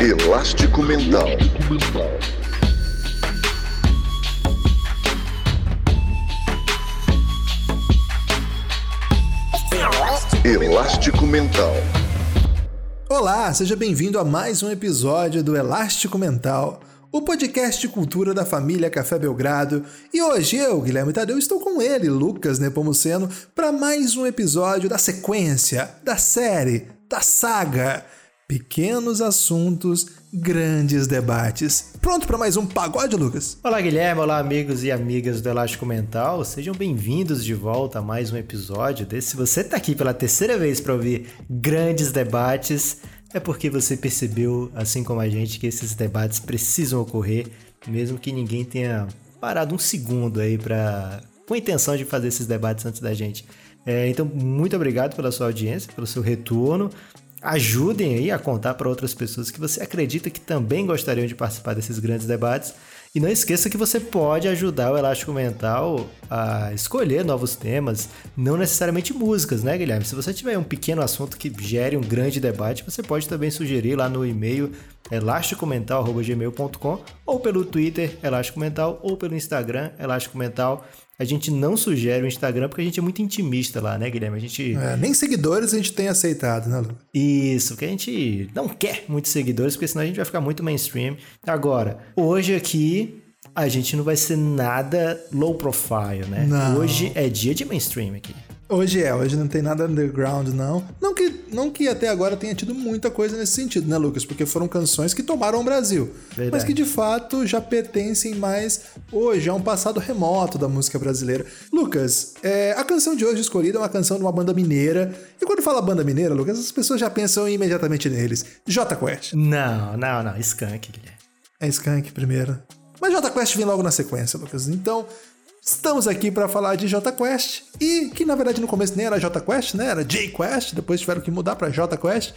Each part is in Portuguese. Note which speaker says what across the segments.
Speaker 1: Elástico Mental. Elástico Mental.
Speaker 2: Olá, seja bem-vindo a mais um episódio do Elástico Mental, o podcast de cultura da família Café Belgrado. E hoje eu, Guilherme Tadeu, estou com ele, Lucas Nepomuceno, para mais um episódio da sequência, da série, da saga Pequenos assuntos, grandes debates. Pronto para mais um pagode, Lucas?
Speaker 3: Olá, Guilherme. Olá, amigos e amigas do Elástico Mental. Sejam bem-vindos de volta a mais um episódio desse. Se você está aqui pela terceira vez para ouvir grandes debates, é porque você percebeu, assim como a gente, que esses debates precisam ocorrer, mesmo que ninguém tenha parado um segundo aí para com a intenção de fazer esses debates antes da gente. É, então, muito obrigado pela sua audiência, pelo seu retorno ajudem aí a contar para outras pessoas que você acredita que também gostariam de participar desses grandes debates. E não esqueça que você pode ajudar o Elástico Mental a escolher novos temas, não necessariamente músicas, né, Guilherme? Se você tiver um pequeno assunto que gere um grande debate, você pode também sugerir lá no e-mail elasticomental.gmail.com ou pelo Twitter Elástico Mental ou pelo Instagram Elástico Mental. A gente não sugere o Instagram porque a gente é muito intimista lá, né, Guilherme? A gente.
Speaker 2: É, nem seguidores a gente tem aceitado, né, Lu?
Speaker 3: Isso, porque a gente não quer muitos seguidores, porque senão a gente vai ficar muito mainstream. Agora, hoje aqui a gente não vai ser nada low profile, né?
Speaker 2: Não.
Speaker 3: Hoje é dia de mainstream aqui.
Speaker 2: Hoje é, hoje não tem nada underground, não. Não que, não que até agora tenha tido muita coisa nesse sentido, né, Lucas? Porque foram canções que tomaram o Brasil.
Speaker 3: Verdade.
Speaker 2: Mas que de fato já pertencem mais hoje a um passado remoto da música brasileira. Lucas, é, a canção de hoje escolhida é uma canção de uma banda mineira. E quando fala banda mineira, Lucas, as pessoas já pensam imediatamente neles. J Quest.
Speaker 3: Não, não, não. Skank, Guilherme.
Speaker 2: É Skank primeiro. Mas J Quest vem logo na sequência, Lucas. Então, estamos aqui para falar de J Quest. E que na verdade no começo nem era J Quest, né? Era J Quest. Depois tiveram que mudar para J Quest.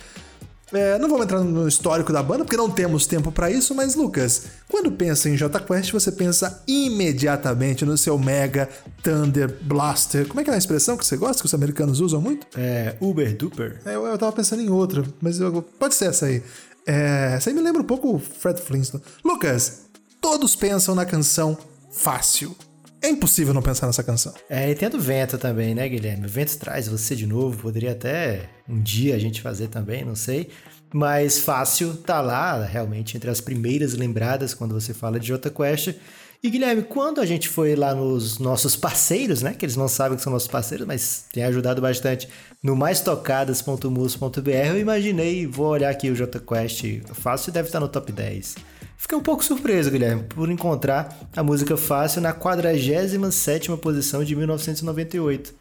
Speaker 2: É, não vamos entrar no histórico da banda porque não temos tempo para isso, mas Lucas, quando pensa em J Quest, você pensa imediatamente no seu Mega Thunder Blaster. Como é que é a expressão que você gosta, que os americanos usam muito?
Speaker 3: É Uber Duper.
Speaker 2: É, eu, eu tava pensando em outra, mas eu- pode ser essa aí. É, essa aí me lembra um pouco o Fred Flintstone. Lucas, todos pensam na canção Fácil. É impossível não pensar nessa canção.
Speaker 3: É, e tem do vento também, né, Guilherme? O vento traz você de novo. Poderia até um dia a gente fazer também, não sei. Mas fácil tá lá, realmente, entre as primeiras lembradas quando você fala de Jota Quest. E Guilherme, quando a gente foi lá nos nossos parceiros, né? Que eles não sabem que são nossos parceiros, mas tem ajudado bastante no maistocadas.mus.br, eu imaginei, vou olhar aqui o Jota Quest fácil deve estar no top 10. Fiquei um pouco surpreso, Guilherme, por encontrar a música Fácil na 47ª posição de 1998.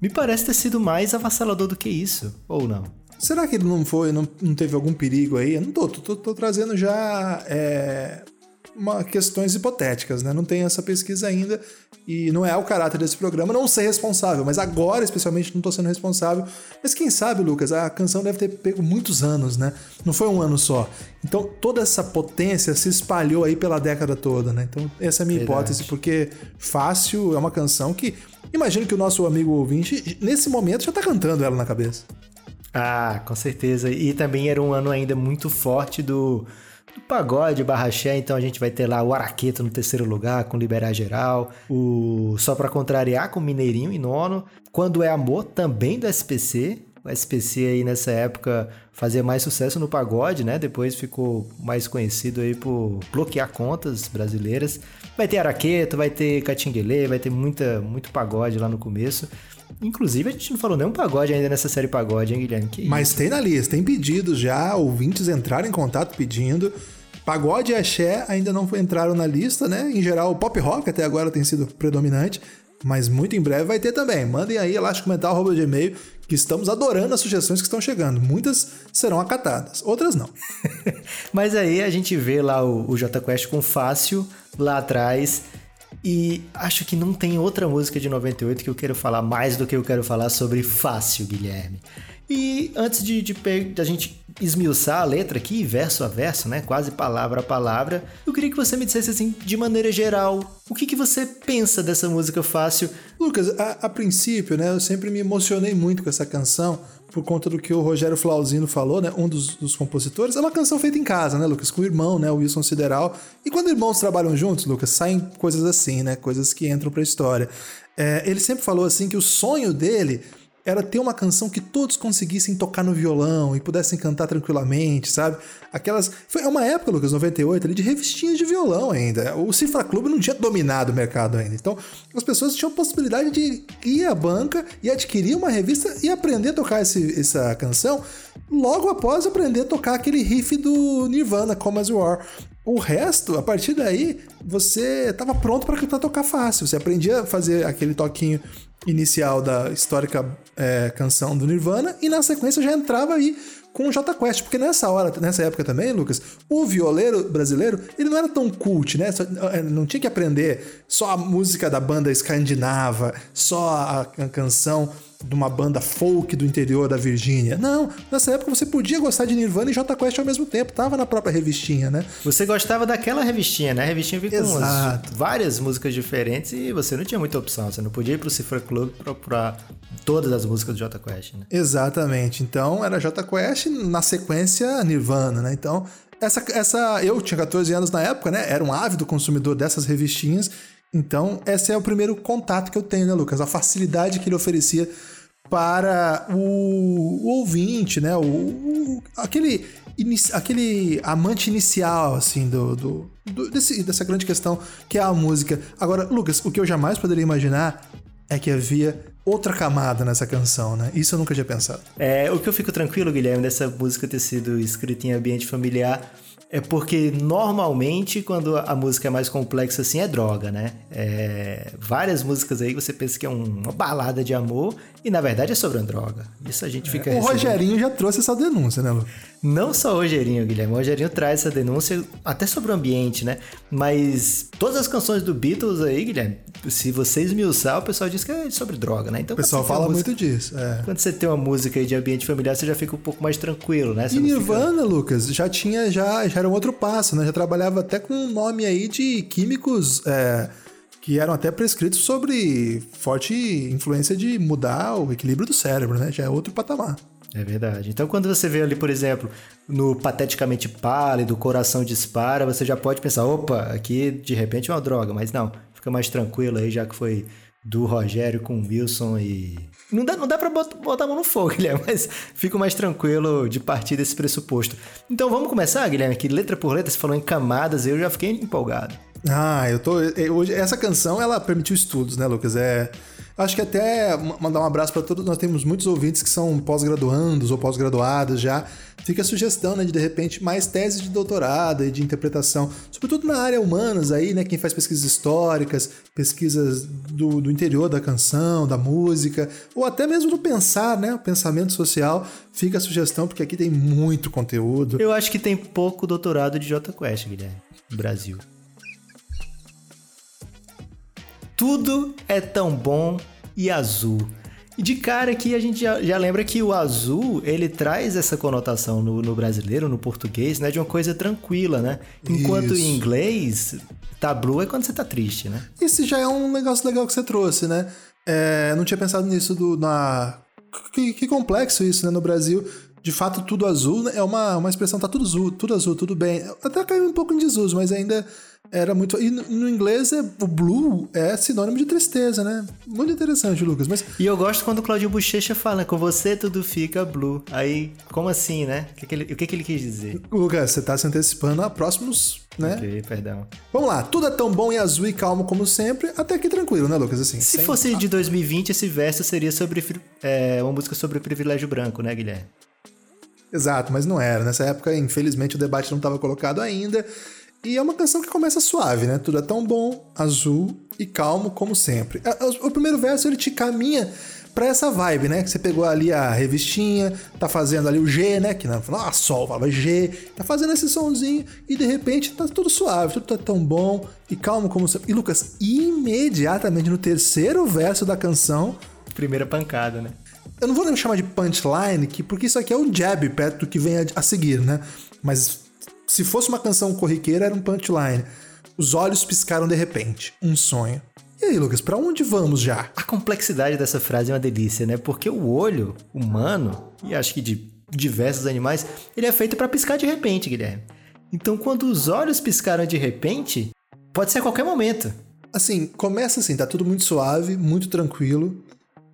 Speaker 3: Me parece ter sido mais avassalador do que isso, ou não?
Speaker 2: Será que ele não foi, não, não teve algum perigo aí? Eu não tô, tô, tô- tô trazendo já é, uma- questões hipotéticas, né? Não tem essa pesquisa ainda e não é o caráter desse programa não ser responsável, mas agora especialmente não tô sendo responsável. Mas quem sabe, Lucas, a canção deve ter pego muitos anos, né? Não foi um ano só. Então toda essa potência se espalhou aí pela década toda, né? Então essa é a minha
Speaker 3: Verdade.
Speaker 2: hipótese, porque Fácil é uma canção que imagino que o nosso amigo ouvinte nesse momento já tá cantando ela na cabeça.
Speaker 3: Ah, com certeza. E também era um ano ainda muito forte do, do pagode barra então a gente vai ter lá o Araqueto no terceiro lugar, com Liberar Geral, o Só Pra Contrariar com Mineirinho em nono, Quando é Amor também do SPC, o SPC aí nessa época fazia mais sucesso no pagode, né? Depois ficou mais conhecido aí por bloquear contas brasileiras. Vai ter Araqueto, vai ter Catinguelê, vai ter muita, muito pagode lá no começo. Inclusive, a gente não falou nem um pagode ainda nessa série pagode, hein, Guilherme? Que
Speaker 2: Mas tem na lista, tem pedidos já, ouvintes entraram em contato pedindo. Pagode e axé ainda não entraram na lista, né? Em geral, o pop rock até agora tem sido predominante, mas muito em breve vai ter também. Mandem aí elásticomental.gmail, que estamos adorando as sugestões que estão chegando. Muitas serão acatadas, outras não.
Speaker 3: Mas aí a gente vê lá o, o J Quest com Fácil lá atrás. E acho que não tem outra música de 98 que eu quero falar mais do que eu quero falar sobre Fácil, Guilherme. E antes de, de, de a gente esmiuçar a letra aqui, verso a verso, né? Quase palavra a palavra, eu queria que você me dissesse assim, de maneira geral, o que, que você pensa dessa música Fácil?
Speaker 2: Lucas, a, a princípio, né, eu sempre me emocionei muito com essa canção, por conta do que o Rogério Flauzino falou, né? Um dos, dos compositores. É uma canção feita em casa, né, Lucas? Com o irmão, né? O Wilson Sideral. E quando irmãos trabalham juntos, Lucas, saem coisas assim, né? Coisas que entram pra história. É, ele sempre falou assim que o sonho dele era ter uma canção que todos conseguissem tocar no violão e pudessem cantar tranquilamente, sabe? Aquelas. Foi uma época, Lucas, 98, ali, de revistinhas de violão ainda. O Cifra Clube não tinha dominado o mercado ainda. Então, as pessoas tinham a possibilidade de ir à banca e adquirir uma revista e aprender a tocar esse, essa canção logo após aprender a tocar aquele riff do Nirvana, Come As You Are. O resto, a partir daí, você estava pronto para tocar fácil. Você aprendia a fazer aquele toquinho inicial da histórica é, canção do Nirvana e na sequência já entrava aí com o J Quest, porque nessa hora, nessa época também, Lucas, o violeiro brasileiro, ele não era tão cult, né? É, não tinha que aprender só a música da banda escandinava, só a canção de uma banda folk do interior da Virgínia. Não, nessa época você podia gostar de Nirvana e J Quest ao mesmo tempo, tava na própria revistinha, né?
Speaker 3: Você gostava daquela revistinha, né? A revistinha vinha com umas, várias músicas diferentes e você não tinha muita opção, você não podia ir pro Cifra Club procurar todas as músicas do J Quest, né?
Speaker 2: Exatamente. Então era J Quest, na sequência Nirvana, né? Então essa, essa eu tinha 14 anos na época, né? Era um ávido consumidor dessas revistinhas então, esse é o primeiro contato que eu tenho, né, Lucas? A facilidade que ele oferecia para o, o ouvinte, né? O, o, aquele, aquele amante inicial, assim, do, do, do desse, dessa grande questão que é a música. Agora, Lucas, o que eu jamais poderia imaginar é que havia outra camada nessa canção, né? Isso eu nunca tinha pensado.
Speaker 3: É, o que eu fico tranquilo, Guilherme, dessa música ter sido escrita em ambiente familiar é porque normalmente quando a música é mais complexa assim é droga, né? É, várias músicas aí você pensa que é uma balada de amor e na verdade é sobre uma droga. Isso a gente fica.
Speaker 2: É, o Rogerinho já trouxe essa denúncia, né?
Speaker 3: Não só o Rogerinho, Guilherme. O Rogerinho traz essa denúncia até sobre o ambiente, né? Mas todas as canções do Beatles aí, Guilherme, se você esmiuçar, o pessoal diz que é sobre droga, né?
Speaker 2: Então, o pessoal fala música, muito disso. É.
Speaker 3: Quando você tem uma música aí de ambiente familiar, você já fica um pouco mais tranquilo, né? Você
Speaker 2: e Nirvana, fica... Lucas, já tinha, já, já era um outro passo, né? Já trabalhava até com nome aí de químicos. É que eram até prescritos sobre forte influência de mudar o equilíbrio do cérebro, né? Já é outro patamar.
Speaker 3: É verdade. Então, quando você vê ali, por exemplo, no Pateticamente Pálido, Coração Dispara, você já pode pensar: opa, aqui de repente é uma droga, mas não, fica mais tranquilo aí, já que foi do Rogério com o Wilson e. Não dá, não dá pra botar, a mão no fogo, Guilherme, mas fico mais tranquilo de partir desse pressuposto. Então vamos começar, Guilherme, que letra por letra você falou em camadas, eu já fiquei empolgado.
Speaker 2: Ah, eu tô. Hoje, essa canção ela permitiu estudos, né, Lucas? É. Acho que até mandar um abraço para todos. Nós temos muitos ouvintes que são pós-graduandos ou pós-graduadas já. Fica a sugestão, né, de de repente mais teses de doutorado e de interpretação, sobretudo na área humanas aí, né, quem faz pesquisas históricas, pesquisas do, do interior da canção, da música, ou até mesmo do pensar, né, o pensamento social. Fica a sugestão porque aqui tem muito conteúdo.
Speaker 3: Eu acho que tem pouco doutorado de J Quest, Guilherme, no Brasil. Tudo é tão bom e azul. E de cara aqui a gente já, já, lembra que o azul, ele traz essa conotação no, no, brasileiro, no português, né? De uma coisa tranquila, né? Enquanto Isso. em inglês, tá blue é quando você tá triste, né?
Speaker 2: Esse já é um negócio legal que você trouxe, né? É, não tinha pensado nisso do, na... Que, que complexo isso, né? No Brasil, de fato, tudo azul né? é uma, uma expressão, tá tudo azul, tudo azul, tudo bem. Até caiu um pouco em desuso, mas ainda era muito. E no inglês, é, o blue é sinônimo de tristeza, né? Muito interessante, Lucas. Mas...
Speaker 3: E eu gosto quando o Claudio Bochecha fala, com você tudo fica blue. Aí, como assim, né? O que, que, ele, o que, que ele quis dizer?
Speaker 2: Lucas, você tá se antecipando a próximos, né?
Speaker 3: Ok, perdão.
Speaker 2: Vamos lá, tudo é tão bom e azul e calmo como sempre, até aqui tranquilo, né, Lucas? Assim,
Speaker 3: Se fosse de 2020, esse verso seria sobre é, uma música sobre privilégio branco, né, Guilherme?
Speaker 2: Exato, mas não era. Nessa época, infelizmente, o debate não estava colocado ainda. E é uma canção que começa suave, né? Tudo é tão bom, azul e calmo como sempre. É, é, o primeiro verso ele te caminha para essa vibe, né? Que você pegou ali a revistinha, tá fazendo ali o G, né? Que não ah, sol, fala G, tá fazendo esse sonzinho e de repente tá tudo suave, tudo tá tão bom e calmo como sempre. E Lucas, imediatamente no terceiro verso da canção.
Speaker 3: Primeira pancada, né?
Speaker 2: Eu não vou nem chamar de punchline, porque isso aqui é um jab perto do que vem a seguir, né? Mas se fosse uma canção corriqueira, era um punchline. Os olhos piscaram de repente. Um sonho. E aí, Lucas, para onde vamos já?
Speaker 3: A complexidade dessa frase é uma delícia, né? Porque o olho humano, e acho que de diversos animais, ele é feito para piscar de repente, Guilherme. Então, quando os olhos piscaram de repente, pode ser a qualquer momento.
Speaker 2: Assim, começa assim, tá tudo muito suave, muito tranquilo.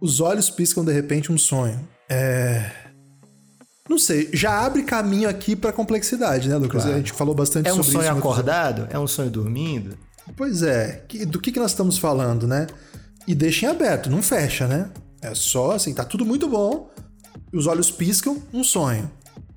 Speaker 2: Os olhos piscam de repente um sonho. É. Não sei, já abre caminho aqui pra complexidade, né, Lucas?
Speaker 3: Claro.
Speaker 2: A gente falou bastante
Speaker 3: É um
Speaker 2: sobre isso.
Speaker 3: sonho
Speaker 2: no episódio.
Speaker 3: acordado? É um sonho dormindo?
Speaker 2: Pois é, do que, que nós estamos falando, né? E deixem aberto, não fecha, né? É só assim, tá tudo muito bom, os olhos piscam, um sonho.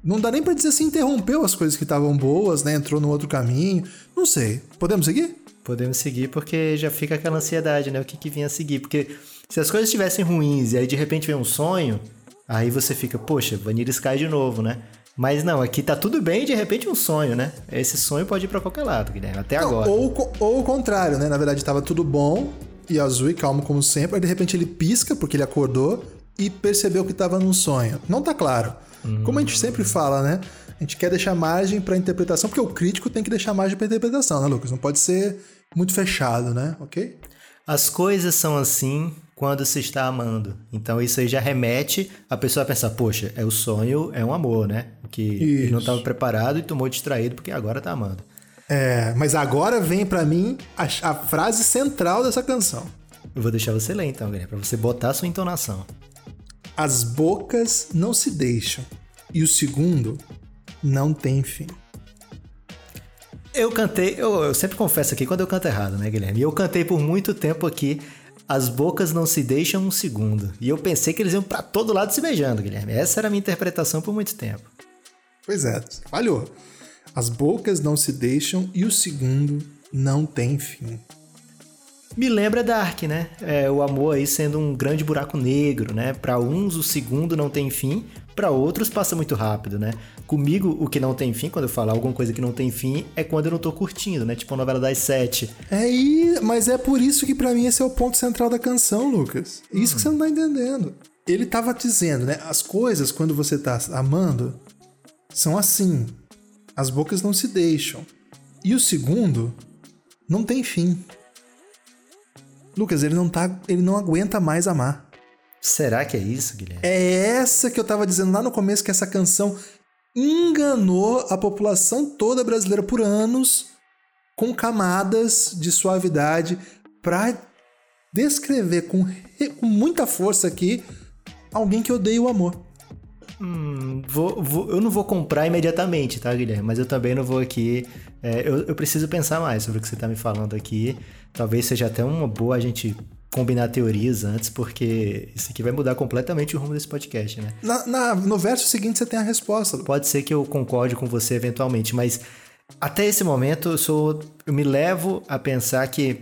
Speaker 2: Não dá nem pra dizer se interrompeu as coisas que estavam boas, né? Entrou no outro caminho. Não sei. Podemos seguir?
Speaker 3: Podemos seguir porque já fica aquela ansiedade, né? O que, que vinha a seguir? Porque se as coisas estivessem ruins e aí de repente vem um sonho, aí você fica, poxa, Vanilla Sky de novo, né? Mas não, aqui tá tudo bem e de repente um sonho, né? Esse sonho pode ir pra qualquer lado, Guilherme, até
Speaker 2: Não,
Speaker 3: agora.
Speaker 2: ou, ou o contrário, né? Na verdade, tava tudo bom e azul e calmo como sempre. Aí de repente ele pisca porque ele acordou e percebeu que tava num sonho. Não tá claro. Como a gente sempre fala, né? A gente quer deixar margem pra interpretação, porque o crítico tem que deixar margem pra interpretação, né, Lucas? Não pode ser muito fechado, né? Ok?
Speaker 3: As coisas são assim quando se está amando. Então isso aí já remete a pessoa a pensar, poxa, é o sonho, é um amor, né? Que não estava preparado e tomou distraído porque agora tá amando.
Speaker 2: É, mas agora vem pra mim a, a frase central dessa canção.
Speaker 3: Eu vou deixar você ler então, Guilherme, pra você botar a sua entonação.
Speaker 2: As bocas não se deixam e o segundo não tem fim.
Speaker 3: Eu cantei, eu, eu sempre confesso aqui quando eu canto errado, né, Guilherme? E eu cantei por muito tempo aqui, as bocas não se deixam um segundo. E eu pensei que eles iam pra todo lado se beijando, Guilherme. Essa era a minha interpretação por muito tempo.
Speaker 2: Pois é, falhou. As bocas não se deixam e o segundo não tem fim.
Speaker 3: Me lembra Dark, né? É, o amor aí sendo um grande buraco negro, né? Para uns o segundo não tem fim, para outros passa muito rápido, né? Comigo o que não tem fim, quando eu falar alguma coisa que não tem fim, é quando eu não tô curtindo, né? Tipo a novela das sete.
Speaker 2: É aí, mas é por isso que pra mim esse é o ponto central da canção, Lucas. Isso que você não tá entendendo. Ele tava dizendo, né? As coisas quando você tá amando são assim. As bocas não se deixam. E o segundo não tem fim. Lucas, ele não tá, ele não aguenta mais amar.
Speaker 3: Será que é isso, Guilherme?
Speaker 2: É essa que eu tava dizendo lá no começo que essa canção enganou a população toda brasileira por anos com camadas de suavidade pra descrever com, com muita força aqui alguém que odeia o amor.
Speaker 3: Hum, vou- vou- eu não vou comprar imediatamente, tá, Guilherme? Mas eu também não vou aqui. é, eu, eu preciso pensar mais sobre o que você tá me falando aqui. Talvez seja até uma boa a gente combinar teorias antes, porque isso aqui vai mudar completamente o rumo desse podcast, né?
Speaker 2: Na- na- no verso seguinte você tem a resposta.
Speaker 3: Pode ser que eu concorde com você eventualmente, mas até esse momento eu sou. Eu me levo a pensar que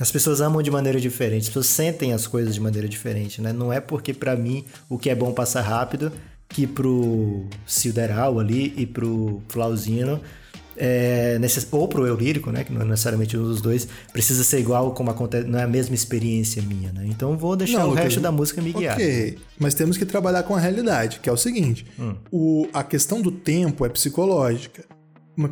Speaker 3: as pessoas amam de maneira diferente, as pessoas sentem as coisas de maneira diferente, né? Não é porque pra mim o que é bom passa rápido que pro Silderal ali e pro Flauzino é, necess- ou pro eu lírico, né, que não é necessariamente um dos dois, precisa ser igual como acontece, não é a mesma experiência minha, né? Então vou deixar
Speaker 2: Não,
Speaker 3: o resto da música me guiar.
Speaker 2: Ok, mas temos que trabalhar com a realidade, que é o seguinte: o, a questão do tempo é psicológica.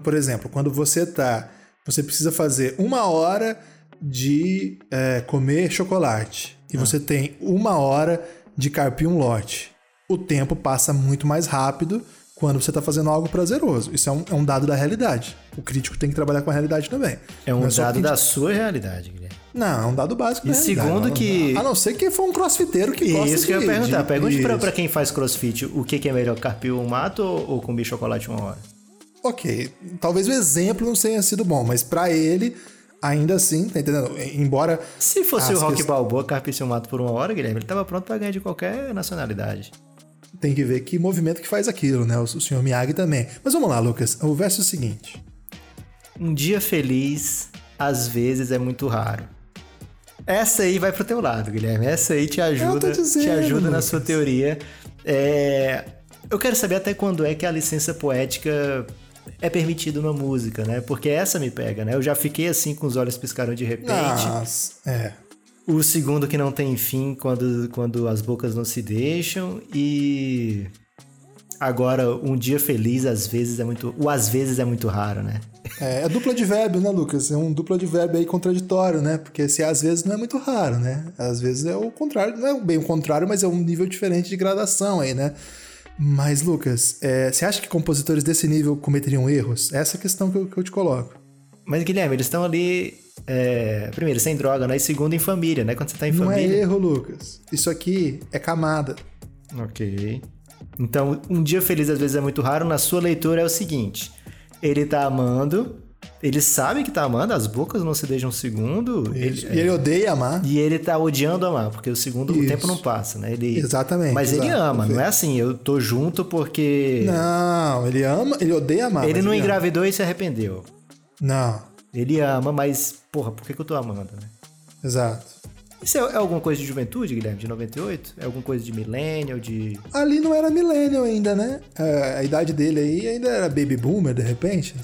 Speaker 2: Por exemplo, quando você tá. Você precisa fazer uma hora de é, comer chocolate e você tem uma hora de carpir um lote. O tempo passa muito mais rápido quando você está fazendo algo prazeroso. Isso é um, é um dado da realidade. O crítico tem que trabalhar com a realidade também.
Speaker 3: É um
Speaker 2: só
Speaker 3: dado da sua realidade, Guilherme.
Speaker 2: Não, é um dado básico
Speaker 3: E
Speaker 2: da
Speaker 3: segundo
Speaker 2: Não-
Speaker 3: que-
Speaker 2: A não ser que for um crossfiteiro que gosta
Speaker 3: Isso que eu
Speaker 2: de-
Speaker 3: ia perguntar.
Speaker 2: de-
Speaker 3: Pergunte pra,
Speaker 2: Isso.
Speaker 3: pra quem faz crossfit o que, que é melhor, carpir o mato ou, ou comer chocolate uma hora?
Speaker 2: Ok, talvez o exemplo não tenha sido bom, mas pra ele, ainda assim, tá entendendo? Embora.
Speaker 3: Se fosse o Rock
Speaker 2: quest-
Speaker 3: Balboa carpisse o mato por uma hora, Guilherme, ele tava pronto pra ganhar de qualquer nacionalidade.
Speaker 2: Tem que ver que movimento que faz aquilo, né? O, senhor Miyagi também. Mas vamos lá, Lucas. O verso é o seguinte:
Speaker 3: Um dia feliz, às vezes, é muito raro. Essa aí vai pro teu lado, Guilherme. Essa aí te ajuda,
Speaker 2: dizendo,
Speaker 3: te ajuda na
Speaker 2: Lucas.
Speaker 3: sua teoria. É, Eu quero saber até quando é que a licença poética é permitida numa música, né? Porque essa me pega, né? Eu já fiquei assim com os olhos piscaram de repente.
Speaker 2: Nossa, é.
Speaker 3: O segundo que não tem fim quando, quando as bocas não se deixam. E agora um dia feliz às vezes é muito. O às vezes é muito raro, né?
Speaker 2: É, é dupla de verbo, né, Lucas? É um dupla de verbo aí contraditório, né? Porque se às vezes não é muito raro, né? Às vezes é o contrário, não é bem o contrário, mas é um nível diferente de gradação aí, né? Mas, Lucas, é, você acha que compositores desse nível cometeriam erros? Essa é a questão que eu, que eu te coloco.
Speaker 3: Mas, Guilherme, eles estão ali. É, primeiro, sem droga, né? E segundo, em família, né? Quando você tá em
Speaker 2: não
Speaker 3: família.
Speaker 2: Não é erro, Lucas. Isso aqui é camada.
Speaker 3: Ok. Então, um dia feliz às vezes é muito raro. Na sua leitura é o seguinte: ele tá amando, ele sabe que tá amando, as bocas não se deixam um segundo.
Speaker 2: Ele, e ele odeia amar.
Speaker 3: E ele tá odiando amar, porque o segundo Isso. o tempo não passa, né? Ele,
Speaker 2: Exatamente.
Speaker 3: Mas
Speaker 2: exato,
Speaker 3: ele ama, não é assim, eu tô junto porque.
Speaker 2: Não, ele ama, ele odeia amar.
Speaker 3: Ele não
Speaker 2: ele
Speaker 3: engravidou
Speaker 2: ama.
Speaker 3: e se arrependeu.
Speaker 2: Não.
Speaker 3: Ele ama, mas, porra, por que, que eu tô amando, né?
Speaker 2: Exato.
Speaker 3: Isso é, é, alguma coisa de juventude, Guilherme, de 98? É alguma coisa de millennial, de...
Speaker 2: Ali não era millennial ainda, né? A, a idade dele aí ainda era baby boomer, de repente.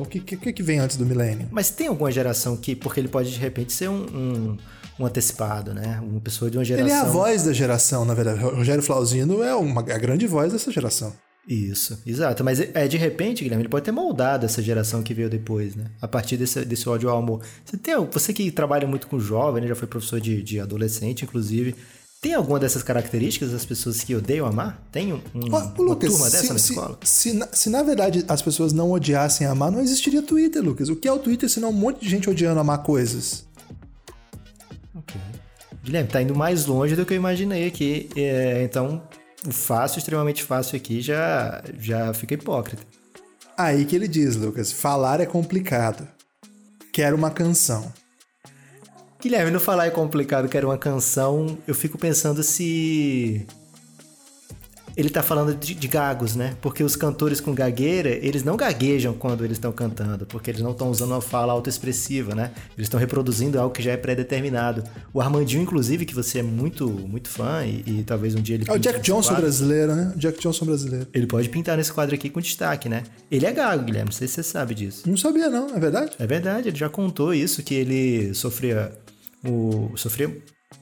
Speaker 2: O que, que, que vem antes do millennial?
Speaker 3: Mas tem alguma geração que... Porque ele pode, de repente, ser um, um, um antecipado, né? Uma pessoa de uma geração...
Speaker 2: Ele é a voz da geração, na verdade. Rogério Flauzino é uma, a grande voz dessa geração.
Speaker 3: Isso, exato. Mas é de repente, Guilherme, ele pode ter moldado essa geração que veio depois, né? A partir desse, desse ódio ao amor. Você, tem, você que trabalha muito com jovem, né? já foi professor de, de adolescente, inclusive. Tem alguma dessas características das pessoas que odeiam amar? Tem um,
Speaker 2: Lucas,
Speaker 3: uma turma dessa
Speaker 2: se,
Speaker 3: na
Speaker 2: se,
Speaker 3: escola?
Speaker 2: Se, se, se, na verdade as pessoas não odiassem amar, não existiria Twitter, Lucas. O que é o Twitter senão um monte de gente odiando amar coisas?
Speaker 3: Ok. Guilherme, tá indo mais longe do que eu imaginei aqui. É, então, o fácil, extremamente fácil aqui, já, já fica hipócrita.
Speaker 2: Aí que ele diz, Lucas, falar é complicado. Quero uma canção.
Speaker 3: Guilherme, no falar é complicado, quero uma canção, eu fico pensando se ele tá falando de, de, gagos, né? Porque os cantores com gagueira, eles não gaguejam quando eles estão cantando, porque eles não estão usando uma fala autoexpressiva, né? Eles estão reproduzindo algo que já é pré-determinado. O Armandinho, inclusive, que você é muito, muito fã e, e talvez um dia ele...
Speaker 2: É o Jack Johnson quadro, brasileiro, né? O Jack Johnson brasileiro.
Speaker 3: Ele pode pintar nesse quadro aqui com destaque, né? Ele é gago, Guilherme, não sei se você sabe disso.
Speaker 2: Não sabia não, é verdade?
Speaker 3: É verdade, ele já contou isso, que ele sofria... O, sofria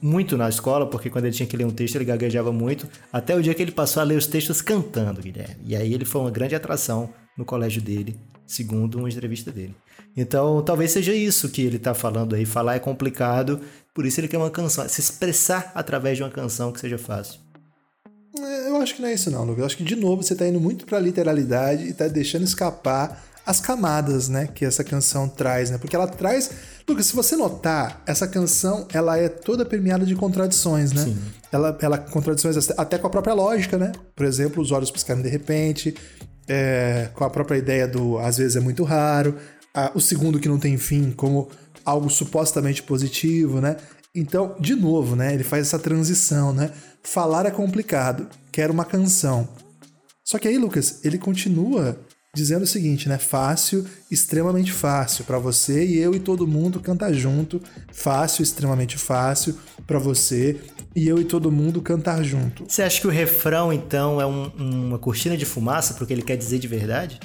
Speaker 3: muito na escola, porque quando ele tinha que ler um texto ele gaguejava muito, até o dia que ele passou a ler os textos cantando, Guilherme. E aí ele foi uma grande atração no colégio dele, segundo uma entrevista dele. Então, talvez seja isso que ele está falando aí. Falar é complicado, por isso ele quer uma canção, se expressar através de uma canção que seja fácil.
Speaker 2: Eu acho que não é isso não, Lucas. Eu acho que de novo você está indo muito para literalidade e está deixando escapar as camadas, né, que essa canção traz, né? Porque ela traz, Lucas, se você notar, essa canção ela é toda permeada de contradições, né? Sim. Ela, ela contradições até com a própria lógica, né? Por exemplo, os olhos piscarem de repente, é, com a própria ideia do às vezes é muito raro, a, o segundo que não tem fim como algo supostamente positivo, né? Então, de novo, né? Ele faz essa transição, né? Falar é complicado, quero uma canção. Só que aí, Lucas, ele continua dizendo o seguinte, né? Fácil, extremamente fácil para você e eu e todo mundo cantar junto. Fácil, extremamente fácil para você e eu e todo mundo cantar junto.
Speaker 3: Você acha que o refrão então é um, uma cortina de fumaça porque ele quer dizer de verdade?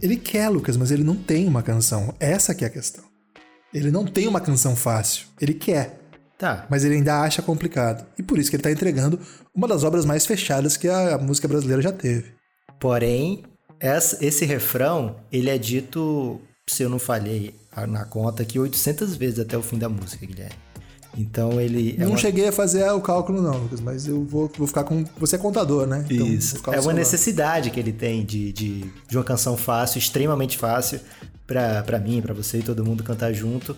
Speaker 2: Ele quer, Lucas, mas ele não tem uma canção. Essa que é a questão. Ele não tem uma canção fácil. Ele quer.
Speaker 3: Tá.
Speaker 2: Mas ele ainda acha complicado. E por isso que ele está entregando uma das obras mais fechadas que a música brasileira já teve.
Speaker 3: Porém, essa, esse refrão, ele é dito, se eu não falhei na conta, aqui 800 vezes até o fim da música, Guilherme. Então ele.
Speaker 2: É não uma... cheguei a fazer o cálculo, não, Lucas, mas eu vou, vou ficar com. Você é contador, né?
Speaker 3: Então, Isso. É uma necessidade que ele tem de, de, de uma canção fácil, extremamente fácil, para mim, para você e todo mundo cantar junto.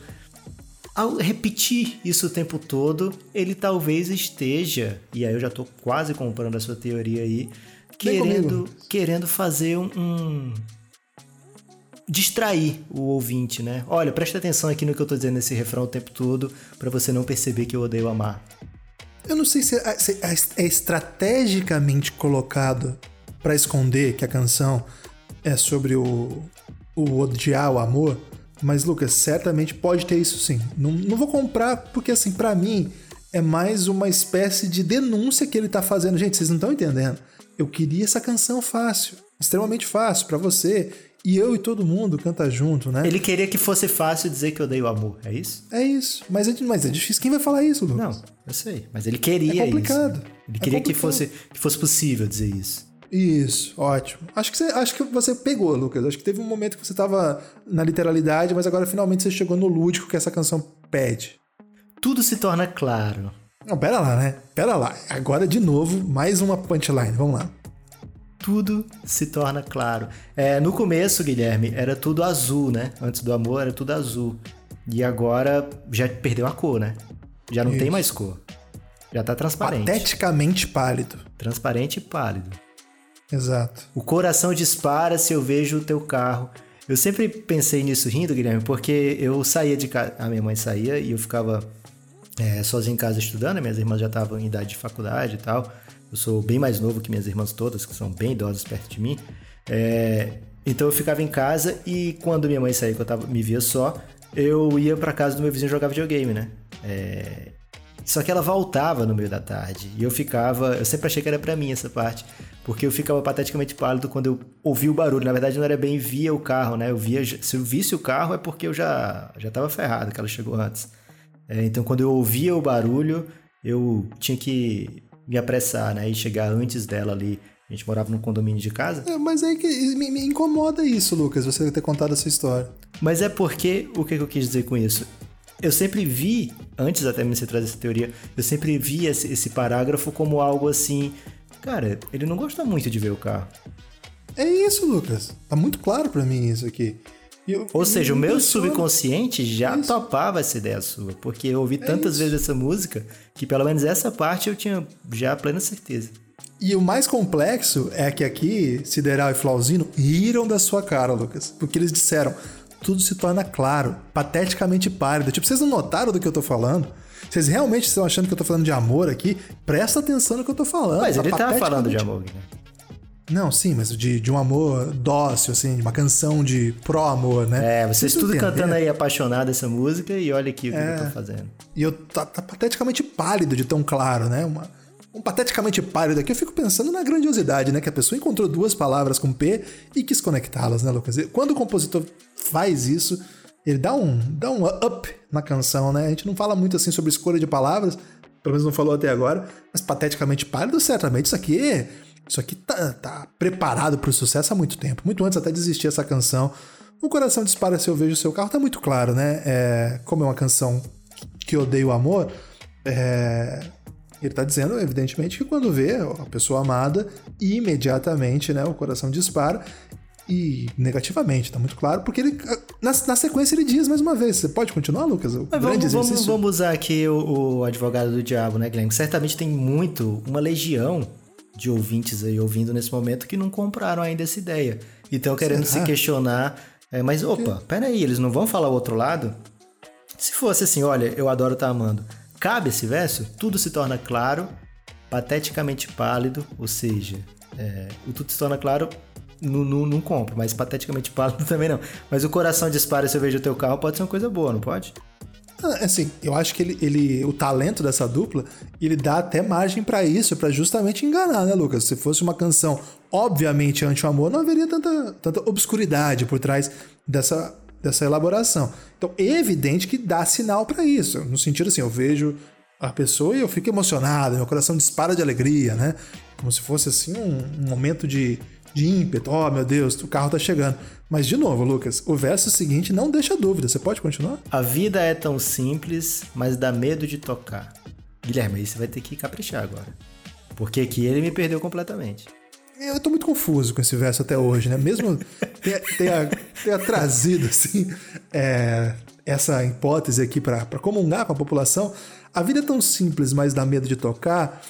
Speaker 3: Ao repetir isso o tempo todo, ele talvez esteja, e aí eu já tô quase comprando a sua teoria aí, querendo, querendo fazer um, um, distrair o ouvinte, né? Olha, presta atenção aqui no que eu tô dizendo nesse refrão o tempo todo, para você não perceber que eu odeio amar.
Speaker 2: Eu não sei se é, se é estrategicamente colocado para esconder que a canção é sobre o, o odiar o amor, mas Lucas, certamente pode ter isso sim. Não, não vou comprar porque assim, para mim é mais uma espécie de denúncia que ele tá fazendo. Gente, vocês não estão entendendo. Eu queria essa canção fácil, extremamente fácil para você. E eu e todo mundo canta junto, né?
Speaker 3: Ele queria que fosse fácil dizer que eu odeio o amor, é isso?
Speaker 2: É isso. Mas é, mas é difícil. Quem vai falar isso, Lucas?
Speaker 3: Não, eu sei. Mas ele queria
Speaker 2: é complicado.
Speaker 3: isso. Ele queria é que, fosse, que fosse possível dizer isso.
Speaker 2: Isso, ótimo. Acho que, você, acho que você pegou, Lucas. Acho que teve um momento que você estava na literalidade, mas agora finalmente você chegou no lúdico que essa canção pede.
Speaker 3: Tudo se torna claro.
Speaker 2: Não, pera lá, né? Pera lá. Agora, de novo, mais uma punchline. Vamos lá.
Speaker 3: Tudo se torna claro. É, no começo, Guilherme, era tudo azul, né? Antes do amor era tudo azul. E agora já perdeu a cor, né? Já não Isso. tem mais cor. Já tá transparente.
Speaker 2: Pateticamente pálido.
Speaker 3: Transparente e pálido.
Speaker 2: Exato.
Speaker 3: O coração dispara se eu vejo o teu carro. Eu sempre pensei nisso rindo, Guilherme, porque eu saía de casa. A minha mãe saía e eu ficava é, sozinho em casa estudando. Minhas irmãs já estavam em idade de faculdade e tal. Eu sou bem mais novo que minhas irmãs todas, que são bem idosas perto de mim. É, então eu ficava em casa e quando minha mãe saía, que eu tava, me via só, eu ia para casa do meu vizinho jogar videogame, né? É... Só que ela voltava no meio da tarde e eu ficava. Eu sempre achei que era para mim essa parte, porque eu ficava pateticamente pálido quando eu ouvia o barulho. Na verdade, não era bem via o carro, né? Eu via. Se eu visse o carro é porque eu já já estava ferrado, que ela chegou antes. É, então, quando eu ouvia o barulho, eu tinha que me apressar, né? E chegar antes dela ali. A gente morava num condomínio de casa.
Speaker 2: É, mas aí que me, me, incomoda isso, Lucas, você ter contado essa história.
Speaker 3: Mas é porque, o que eu quis dizer com isso? Eu sempre vi, antes até de você trazer essa teoria, eu sempre vi esse, esse parágrafo como algo assim. Cara, ele não gosta muito de ver o carro.
Speaker 2: É isso, Lucas. Tá muito claro para mim isso aqui.
Speaker 3: Eu, Ou seja, o meu subconsciente já isso. topava essa ideia sua, porque eu ouvi é tantas vezes essa música que pelo menos essa parte eu tinha já plena certeza.
Speaker 2: E o mais complexo é que aqui, Sideral e Flauzino riram da sua cara, Lucas. Porque eles disseram, tudo se torna claro, pateticamente pálido. Tipo, vocês não notaram do que eu tô falando? Vocês realmente estão achando que eu tô falando de amor aqui? Presta atenção no que eu tô falando.
Speaker 3: Mas ele tá falando de amor, né?
Speaker 2: Não, sim, mas de, de um amor dócil, assim, de uma canção de pró-amor, né?
Speaker 3: É, vocês tudo cantando aí apaixonado essa música e olha aqui o é, que eu tô fazendo.
Speaker 2: E eu tá, tá, pateticamente pálido de tão claro, né? Uma, um pateticamente pálido aqui, eu fico pensando na grandiosidade, né? Que a pessoa encontrou duas palavras com P e quis conectá-las, né, Lucas? Quando o compositor faz isso, ele dá um, dá um up na canção, né? A gente não fala muito assim sobre escolha de palavras, pelo menos não falou até agora, mas pateticamente pálido, certamente isso aqui é isso aqui tá, tá preparado para o sucesso há muito tempo, muito antes até de existir essa canção. O coração dispara se eu vejo o seu carro, tá muito claro, né? É, como é uma canção que odeia o amor, é, ele tá dizendo, evidentemente, que quando vê a pessoa amada, imediatamente né, o coração dispara e negativamente, tá muito claro, porque ele na, na sequência ele diz mais uma vez. Você pode continuar, Lucas? O
Speaker 3: vamos, vamos, vamos, usar aqui o, o, advogado do diabo, né, Glenn? Certamente tem muito, uma legião de ouvintes aí ouvindo nesse momento que não compraram ainda essa ideia. E estão querendo Será? se questionar. É, mas opa, peraí, eles não vão falar o outro lado? Se fosse assim, olha, eu adoro estar tá amando. Cabe esse verso? Tudo se torna claro, pateticamente pálido, ou seja, é, o tudo se torna claro, não, não, não compro, mas pateticamente pálido também não. Mas o coração dispara se eu vejo o teu carro pode ser uma coisa boa, não pode?
Speaker 2: Ah, assim, eu acho que ele, ele, o talento dessa dupla, ele dá até margem para isso, para justamente enganar, né, Lucas? Se fosse uma canção obviamente anti-amor, não haveria tanta, tanta obscuridade por trás dessa, dessa elaboração. Então, é evidente que dá sinal para isso, no sentido assim, eu vejo a pessoa e eu fico emocionado, meu coração dispara de alegria, né? Como se fosse assim um, um momento de, de ímpeto. Oh, meu Deus, o carro tá chegando. Mas, de novo, Lucas, o verso seguinte não deixa dúvida. Você pode continuar?
Speaker 3: A vida é tão simples, mas dá medo de tocar. Guilherme, aí você vai ter que caprichar agora. Porque aqui ele me perdeu completamente.
Speaker 2: Eu tô muito confuso com esse verso até hoje, né? Mesmo tenha, tenha trazido, assim, é, essa hipótese aqui para comungar com a população, a vida é tão simples, mas dá medo de tocar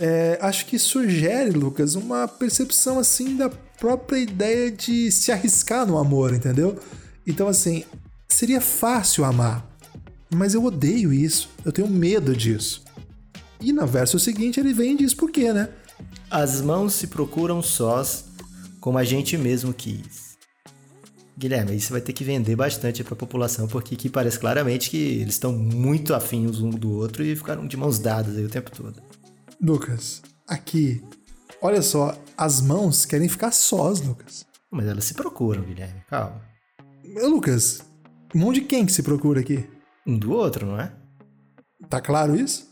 Speaker 2: é, acho que sugere, Lucas, uma percepção assim da própria ideia de se arriscar no amor, entendeu? Então, assim, seria fácil amar, mas eu odeio isso, eu tenho medo disso. E no verso seguinte ele vem e diz por quê, né?
Speaker 3: As mãos se procuram sós, como a gente mesmo quis. Guilherme, isso vai ter que vender bastante para a população, porque aqui parece claramente que eles estão muito afins um do outro e ficaram de mãos dadas aí o tempo todo.
Speaker 2: Lucas, aqui, olha só, as mãos querem ficar sós, Lucas.
Speaker 3: Mas elas se procuram, Guilherme, calma.
Speaker 2: Lucas, mão de quem que se procura aqui?
Speaker 3: Um do outro, não é?
Speaker 2: Tá claro isso?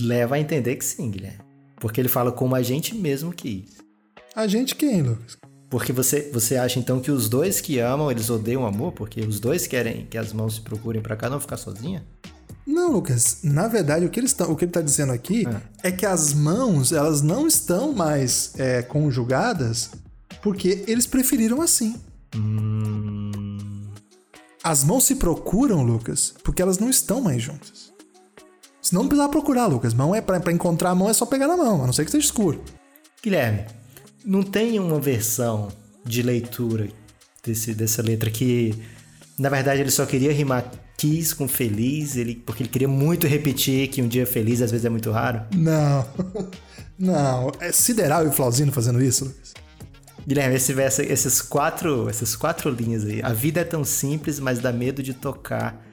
Speaker 3: Leva a entender que sim, Guilherme. Porque ele fala como a gente mesmo quis.
Speaker 2: A gente quem, Lucas?
Speaker 3: Porque você, você acha então que os dois que amam, eles odeiam o amor? Porque os dois querem que as mãos se procurem para cada um ficar sozinha?
Speaker 2: Não, Lucas. Na verdade, o que, eles tão, o que ele está dizendo aqui é. é. que as mãos elas não estão mais é, conjugadas porque eles preferiram assim.
Speaker 3: Hum...
Speaker 2: As mãos se procuram, Lucas, porque elas não estão mais juntas. Se não precisar procurar, Lucas. Mão é para encontrar a mão é só pegar na mão, a não ser que esteja escuro.
Speaker 3: Guilherme, não tem uma versão de leitura desse, dessa letra que, na verdade, ele só queria rimar quis com feliz, ele, porque ele queria muito repetir que um dia feliz às vezes é muito raro?
Speaker 2: Não. Não. É Sideral e Flauzino fazendo isso, Lucas.
Speaker 3: Guilherme, esse verso, esses quatro, essas quatro linhas aí. A vida é tão simples, mas dá medo de tocar.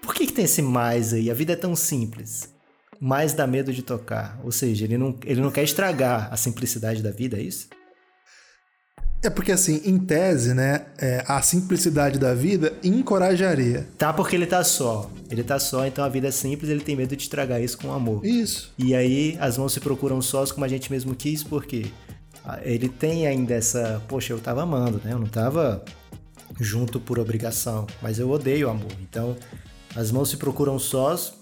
Speaker 3: Por que, que tem esse mais aí? A vida é tão simples, mas dá medo de tocar. Ou seja, ele não, ele não quer estragar a simplicidade da vida, é isso?
Speaker 2: É porque, assim, em tese, né, é, a simplicidade da vida encorajaria.
Speaker 3: Tá, porque ele tá só. Ele tá só, então a vida é simples, ele tem medo de estragar isso com amor.
Speaker 2: Isso.
Speaker 3: E aí as mãos se procuram sós como a gente mesmo quis, porque ele tem ainda essa. Poxa, eu tava amando, né? Eu não tava junto por obrigação, mas eu odeio o amor. Então, as mãos se procuram sós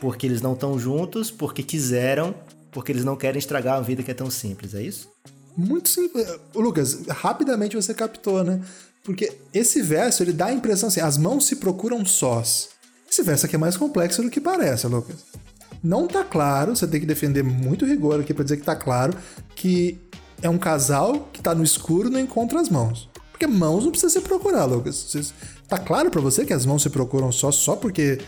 Speaker 3: porque eles não estão juntos, porque quiseram, porque eles não querem estragar uma vida que é tão simples, é isso?
Speaker 2: Muito simples. Lucas, rapidamente você captou, né? Porque esse verso, ele dá a impressão assim, as mãos se procuram sós. Esse verso aqui é mais complexo do que parece, Lucas. Não tá claro, você tem que defender muito rigor aqui para dizer que tá claro que é um casal que tá no escuro e não encontra as mãos. Porque mãos não precisa se procurar, Lucas. Tá claro para você que as mãos se procuram só só porque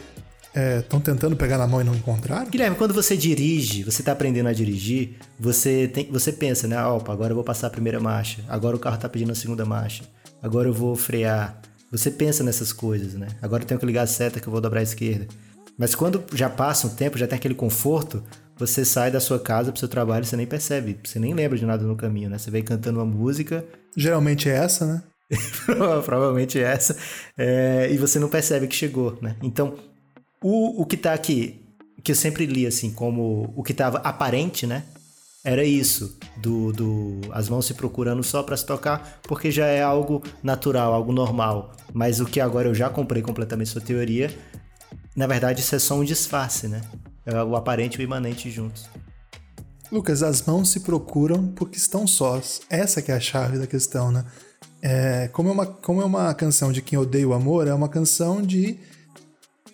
Speaker 2: estão é, tentando pegar na mão e não encontraram?
Speaker 3: Guilherme, quando você dirige, você está aprendendo a dirigir, você, tem, você pensa, né? Opa, agora eu vou passar a primeira marcha, agora o carro está pedindo a segunda marcha, agora eu vou frear. Você pensa nessas coisas, né? Agora eu tenho que ligar a seta que eu vou dobrar à esquerda. Mas quando já passa um tempo, já tem aquele conforto, você sai da sua casa para o seu trabalho e você nem percebe, você nem lembra de nada no caminho, né? Você vem cantando uma música.
Speaker 2: Geralmente é essa, né?
Speaker 3: Provavelmente é essa. É, e você não percebe que chegou, né? Então, o, o que tá aqui, que eu sempre li assim, como o que tava aparente, né? Era isso, do, do as mãos se procurando só para se tocar, porque já é algo natural, algo normal. Mas o que agora eu já comprei completamente sua teoria, na verdade isso é só um disfarce, né? É o aparente e o imanente juntos.
Speaker 2: Lucas, as mãos se procuram porque estão sós. Essa que é a chave da questão, né? É, como, é uma, como é uma canção de quem odeia o amor, é uma canção de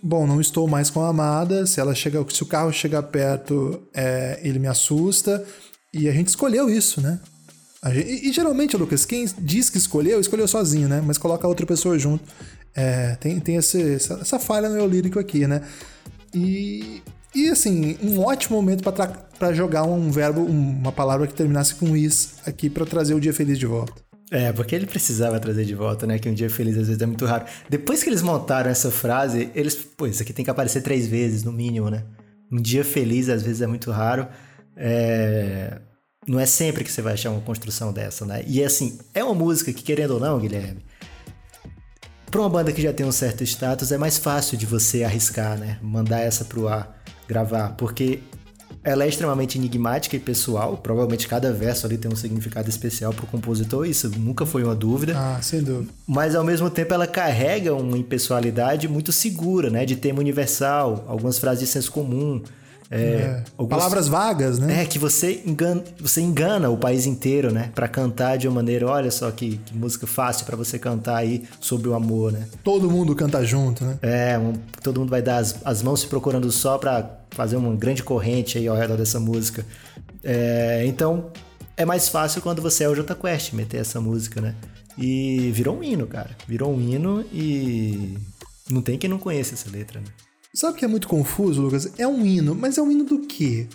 Speaker 2: bom, não estou mais com a amada, se ela chega, se o carro chegar perto, é, ele me assusta, e a gente escolheu isso, né? Gente, e, e, geralmente, Lucas, quem diz que escolheu, escolheu sozinho, né? Mas coloca outra pessoa junto. É, tem tem esse, essa, essa, falha no eu lírico aqui, né? E, e assim, um ótimo momento para jogar um verbo, uma palavra que terminasse com is aqui para trazer o dia feliz de volta.
Speaker 3: É, porque ele precisava trazer de volta, né? Que um dia feliz às vezes é muito raro. Depois que eles montaram essa frase, eles. Pô, isso aqui tem que aparecer três vezes, no mínimo, né? Um dia feliz às vezes é muito raro. É... Não é sempre que você vai achar uma construção dessa, né? E assim, é uma música que, querendo ou não, Guilherme, para uma banda que já tem um certo status, é mais fácil de você arriscar, né? Mandar essa pro ar, gravar, porque ela é extremamente enigmática e pessoal. Provavelmente cada verso ali tem um significado especial para o compositor, isso nunca foi uma dúvida.
Speaker 2: Ah, sem dúvida.
Speaker 3: Mas ao mesmo tempo ela carrega uma impessoalidade muito segura, né? De tema universal, algumas frases de senso comum.
Speaker 2: É, é. Alguns... Palavras vagas, né?
Speaker 3: É, que você engana, você engana o país inteiro, né? Para cantar de uma maneira, olha só que, que música fácil para você cantar aí sobre o amor, né?
Speaker 2: Todo mundo canta junto, né?
Speaker 3: É, um, todo mundo vai dar as, as mãos se procurando só para fazer uma grande corrente aí ao redor dessa música. É, então, é mais fácil quando você é o Jota Quest meter essa música, né? E virou um hino, cara. Virou um hino e não tem quem não conheça essa letra, né?
Speaker 2: Sabe o que é muito confuso, Lucas? É um hino, mas é um hino do quê?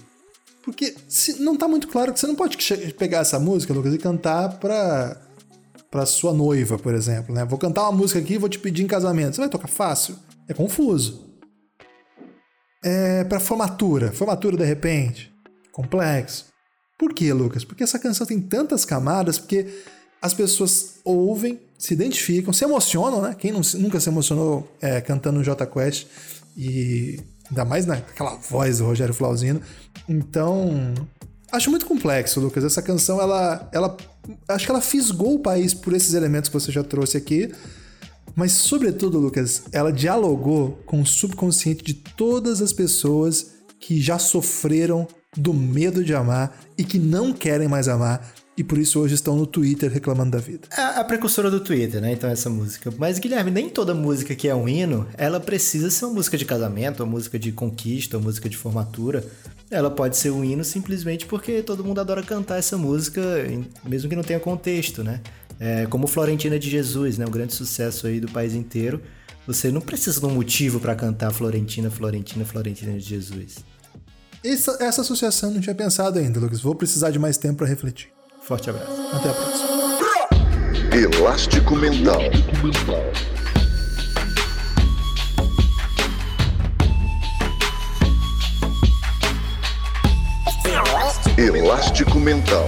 Speaker 2: Porque se, não tá muito claro que você não pode pegar essa música, Lucas, e cantar pra, pra sua noiva, por exemplo, né? Vou cantar uma música aqui e vou te pedir em casamento. Você vai tocar fácil? É confuso. É pra formatura. Formatura de repente. Complexo. Por quê, Lucas? Porque essa canção tem tantas camadas, porque as pessoas ouvem, se identificam, se emocionam, né? Quem não, nunca se emocionou é, cantando J Quest e ainda mais naquela voz do Rogério Flauzino. Então, Acho muito complexo, Lucas. Essa canção, ela, ela. Acho que ela fisgou o país por esses elementos que você já trouxe aqui. Mas, sobretudo, Lucas, ela dialogou com o subconsciente de todas as pessoas que já sofreram do medo de amar e que não querem mais amar e por isso hoje estão no Twitter reclamando da vida.
Speaker 3: É a precursora do Twitter, né? Então, essa música. Mas, Guilherme, nem toda música que é um hino, ela precisa ser uma música de casamento, uma música de conquista, uma música de formatura. Ela pode ser um hino simplesmente porque todo mundo adora cantar essa música, mesmo que não tenha contexto, né? É, como Florentina de Jesus, né? Um grande sucesso aí do país inteiro. Você não precisa de um motivo para cantar Florentina, Florentina, Florentina de Jesus.
Speaker 2: Essa, essa associação não tinha pensado ainda, Lucas. Vou precisar de mais tempo para refletir.
Speaker 3: Forte abraço.
Speaker 2: Até a próxima.
Speaker 1: Elástico Mental. Elástico Mental.